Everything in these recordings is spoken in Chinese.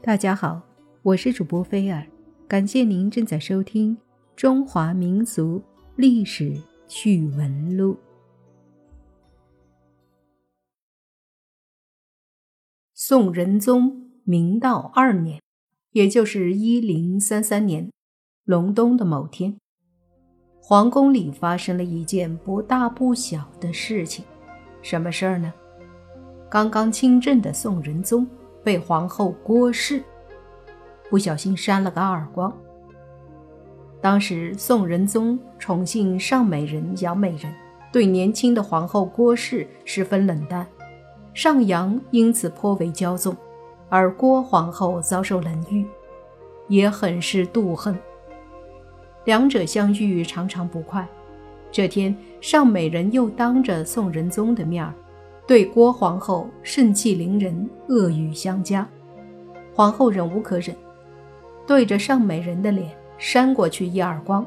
大家好，我是主播菲尔，感谢您正在收听《中华民族历史趣闻录》。宋仁宗明道二年，也就是一零三三年，隆冬的某天，皇宫里发生了一件不大不小的事情。什么事儿呢？刚刚亲政的宋仁宗。被皇后郭氏不小心扇了个耳光。当时宋仁宗宠幸尚美人杨美人，对年轻的皇后郭氏十分冷淡，上阳因此颇为骄纵，而郭皇后遭受冷遇，也很是妒恨。两者相遇常常不快。这天，尚美人又当着宋仁宗的面儿。对郭皇后盛气凌人，恶语相加，皇后忍无可忍，对着尚美人的脸扇过去一耳光。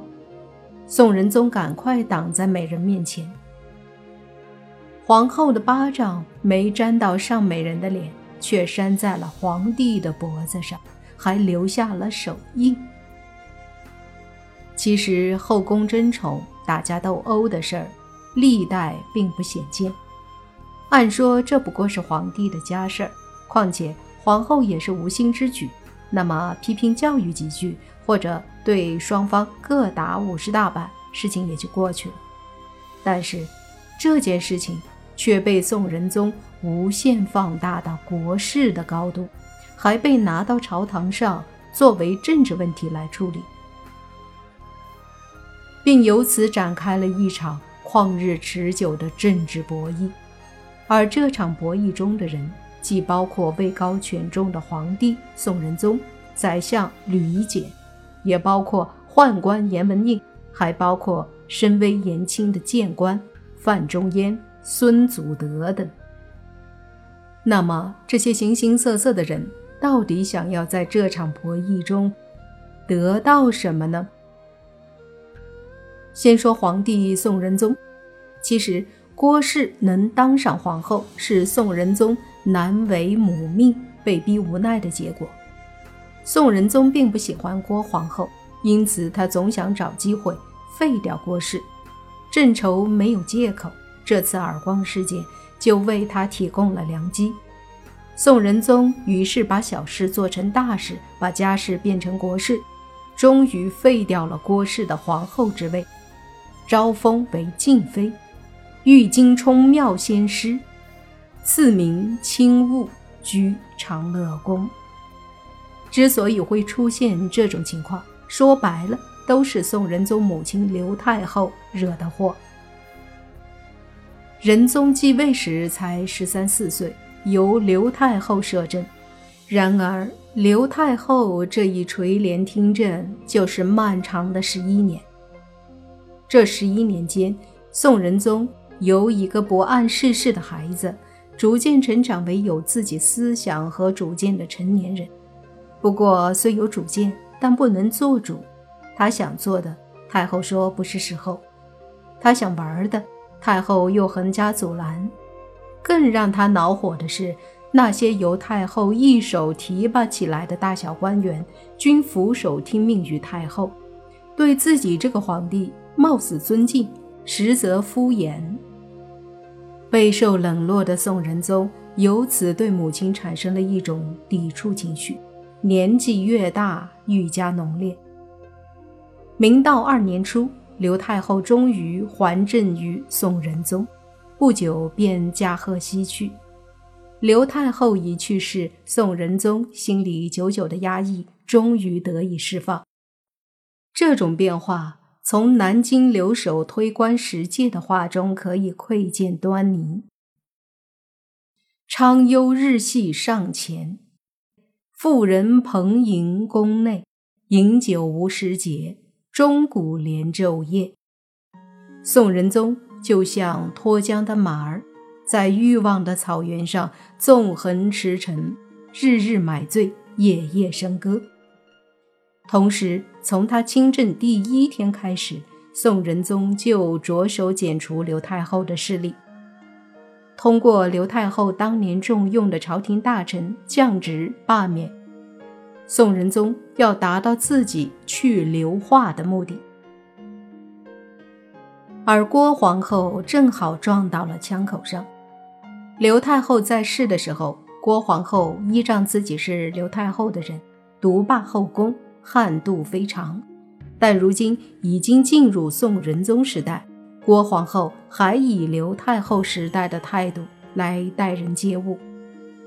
宋仁宗赶快挡在美人面前，皇后的巴掌没沾到尚美人的脸，却扇在了皇帝的脖子上，还留下了手印。其实后宫争宠、打架斗殴的事儿，历代并不鲜见。按说这不过是皇帝的家事儿，况且皇后也是无心之举，那么批评教育几句，或者对双方各打五十大板，事情也就过去了。但是这件事情却被宋仁宗无限放大到国事的高度，还被拿到朝堂上作为政治问题来处理，并由此展开了一场旷日持久的政治博弈。而这场博弈中的人，既包括位高权重的皇帝宋仁宗、宰相吕夷简，也包括宦官严文应，还包括身微言轻的谏官范仲淹、孙祖德等。那么，这些形形色色的人，到底想要在这场博弈中得到什么呢？先说皇帝宋仁宗，其实。郭氏能当上皇后，是宋仁宗难为母命、被逼无奈的结果。宋仁宗并不喜欢郭皇后，因此他总想找机会废掉郭氏。正愁没有借口，这次耳光事件就为他提供了良机。宋仁宗于是把小事做成大事，把家事变成国事，终于废掉了郭氏的皇后之位，招封为静妃。玉京冲妙仙师，赐名清雾，居长乐宫。之所以会出现这种情况，说白了都是宋仁宗母亲刘太后惹的祸。仁宗继位时才十三四岁，由刘太后摄政。然而刘太后这一垂帘听政，就是漫长的十一年。这十一年间，宋仁宗。由一个不谙世事的孩子，逐渐成长为有自己思想和主见的成年人。不过，虽有主见，但不能做主。他想做的，太后说不是时候；他想玩的，太后又横加阻拦。更让他恼火的是，那些由太后一手提拔起来的大小官员，均俯首听命于太后，对自己这个皇帝貌似尊敬，实则敷衍。备受冷落的宋仁宗由此对母亲产生了一种抵触情绪，年纪越大愈加浓烈。明道二年初，刘太后终于还政于宋仁宗，不久便驾鹤西去。刘太后一去世，宋仁宗心里久久的压抑终于得以释放。这种变化。从南京留守推官石介的话中可以窥见端倪。昌幽日系上前，妇人蓬迎宫内，饮酒无时节，钟鼓连昼夜。宋仁宗就像脱缰的马儿，在欲望的草原上纵横驰骋，日日买醉，夜夜笙歌。同时，从他亲政第一天开始，宋仁宗就着手剪除刘太后的势力。通过刘太后当年重用的朝廷大臣降职、罢免，宋仁宗要达到自己去刘化的目的。而郭皇后正好撞到了枪口上。刘太后在世的时候，郭皇后依仗自己是刘太后的人，独霸后宫，悍度非常。但如今已经进入宋仁宗时代，郭皇后还以刘太后时代的态度来待人接物，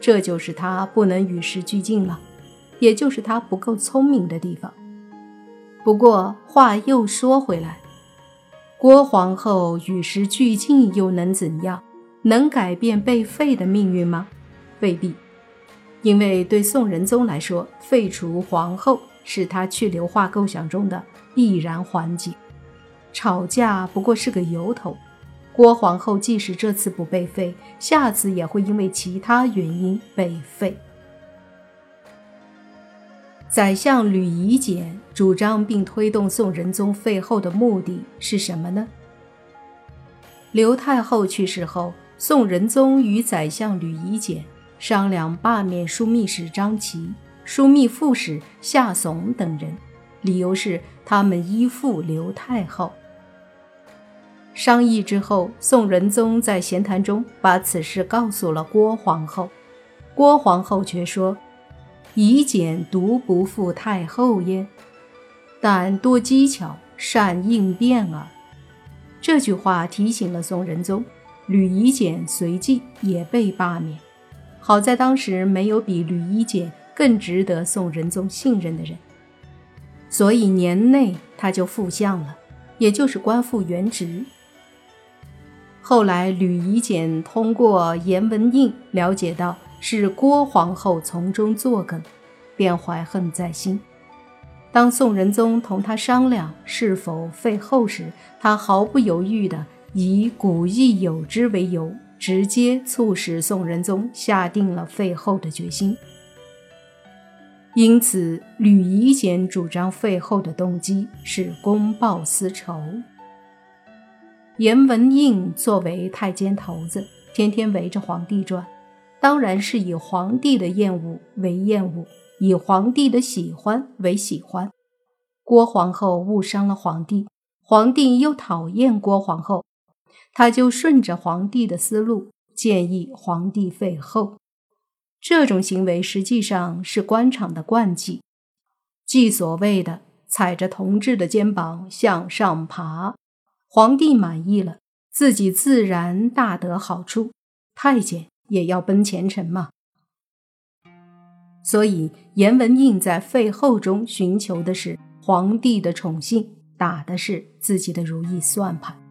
这就是她不能与时俱进了，也就是她不够聪明的地方。不过话又说回来。郭皇后与时俱进又能怎样？能改变被废的命运吗？未必，因为对宋仁宗来说，废除皇后是他去硫化构想中的必然环节。吵架不过是个由头。郭皇后即使这次不被废，下次也会因为其他原因被废。宰相吕夷简主张并推动宋仁宗废后的目的是什么呢？刘太后去世后，宋仁宗与宰相吕夷简商量罢免枢密使张琦、枢密副使夏怂等人，理由是他们依附刘太后。商议之后，宋仁宗在闲谈中把此事告诉了郭皇后，郭皇后却说。以简独不负太后耶，但多机巧，善应变耳。这句话提醒了宋仁宗，吕夷简随即也被罢免。好在当时没有比吕夷简更值得宋仁宗信任的人，所以年内他就复相了，也就是官复原职。后来吕夷简通过颜文印了解到。是郭皇后从中作梗，便怀恨在心。当宋仁宗同他商量是否废后时，他毫不犹豫地以古意有之为由，直接促使宋仁宗下定了废后的决心。因此，吕夷简主张废后的动机是公报私仇。颜文应作为太监头子，天天围着皇帝转。当然是以皇帝的厌恶为厌恶，以皇帝的喜欢为喜欢。郭皇后误伤了皇帝，皇帝又讨厌郭皇后，他就顺着皇帝的思路，建议皇帝废后。这种行为实际上是官场的惯技，即所谓的踩着同志的肩膀向上爬。皇帝满意了，自己自然大得好处。太监。也要奔前程嘛，所以颜文印在废后中寻求的是皇帝的宠幸，打的是自己的如意算盘。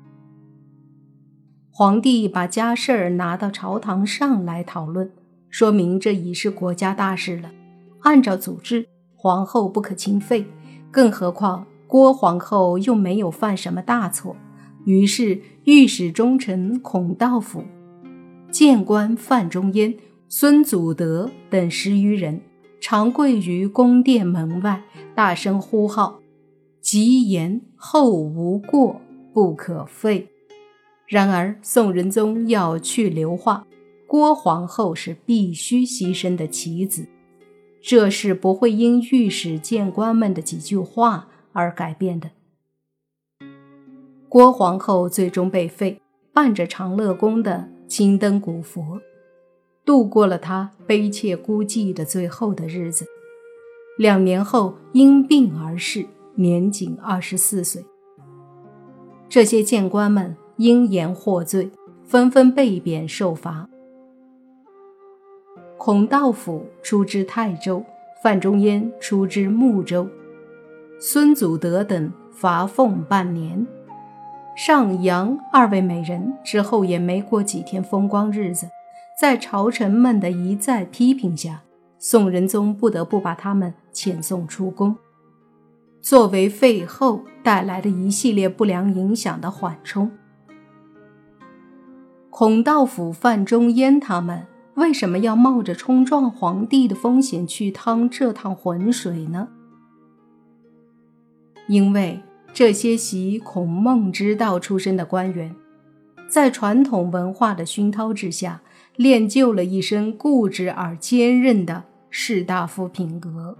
皇帝把家事儿拿到朝堂上来讨论，说明这已是国家大事了。按照祖制，皇后不可轻废，更何况郭皇后又没有犯什么大错。于是御史中丞孔道辅。谏官范仲淹、孙祖德等十余人，常跪于宫殿门外，大声呼号：“吉言后无过，不可废。”然而，宋仁宗要去留化，郭皇后是必须牺牲的棋子，这是不会因御史谏官们的几句话而改变的。郭皇后最终被废，伴着长乐宫的。青灯古佛，度过了他悲切孤寂的最后的日子。两年后因病而逝，年仅二十四岁。这些谏官们因言获罪，纷纷被贬受罚。孔道辅出知泰州，范仲淹出知睦州，孙祖德等罚俸半年。上杨二位美人之后也没过几天风光日子，在朝臣们的一再批评下，宋仁宗不得不把他们遣送出宫，作为废后带来的一系列不良影响的缓冲。孔道辅、范仲淹他们为什么要冒着冲撞皇帝的风险去趟这趟浑水呢？因为。这些习孔孟之道出身的官员，在传统文化的熏陶之下，练就了一身固执而坚韧的士大夫品格。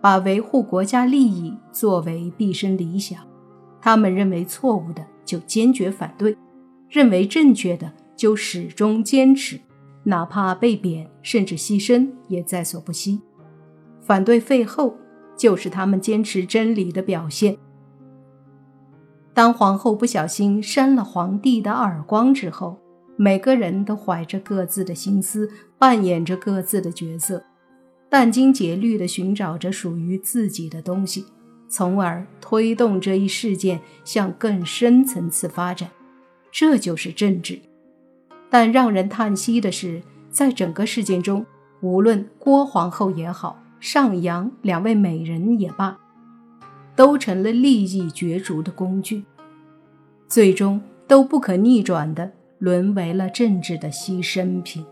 把维护国家利益作为毕生理想。他们认为错误的就坚决反对，认为正确的就始终坚持，哪怕被贬甚至牺牲也在所不惜。反对废后就是他们坚持真理的表现。当皇后不小心扇了皇帝的耳光之后，每个人都怀着各自的心思，扮演着各自的角色，殚精竭虑地寻找着属于自己的东西。从而推动这一事件向更深层次发展，这就是政治。但让人叹息的是，在整个事件中，无论郭皇后也好，上阳两位美人也罢，都成了利益角逐的工具，最终都不可逆转的沦为了政治的牺牲品。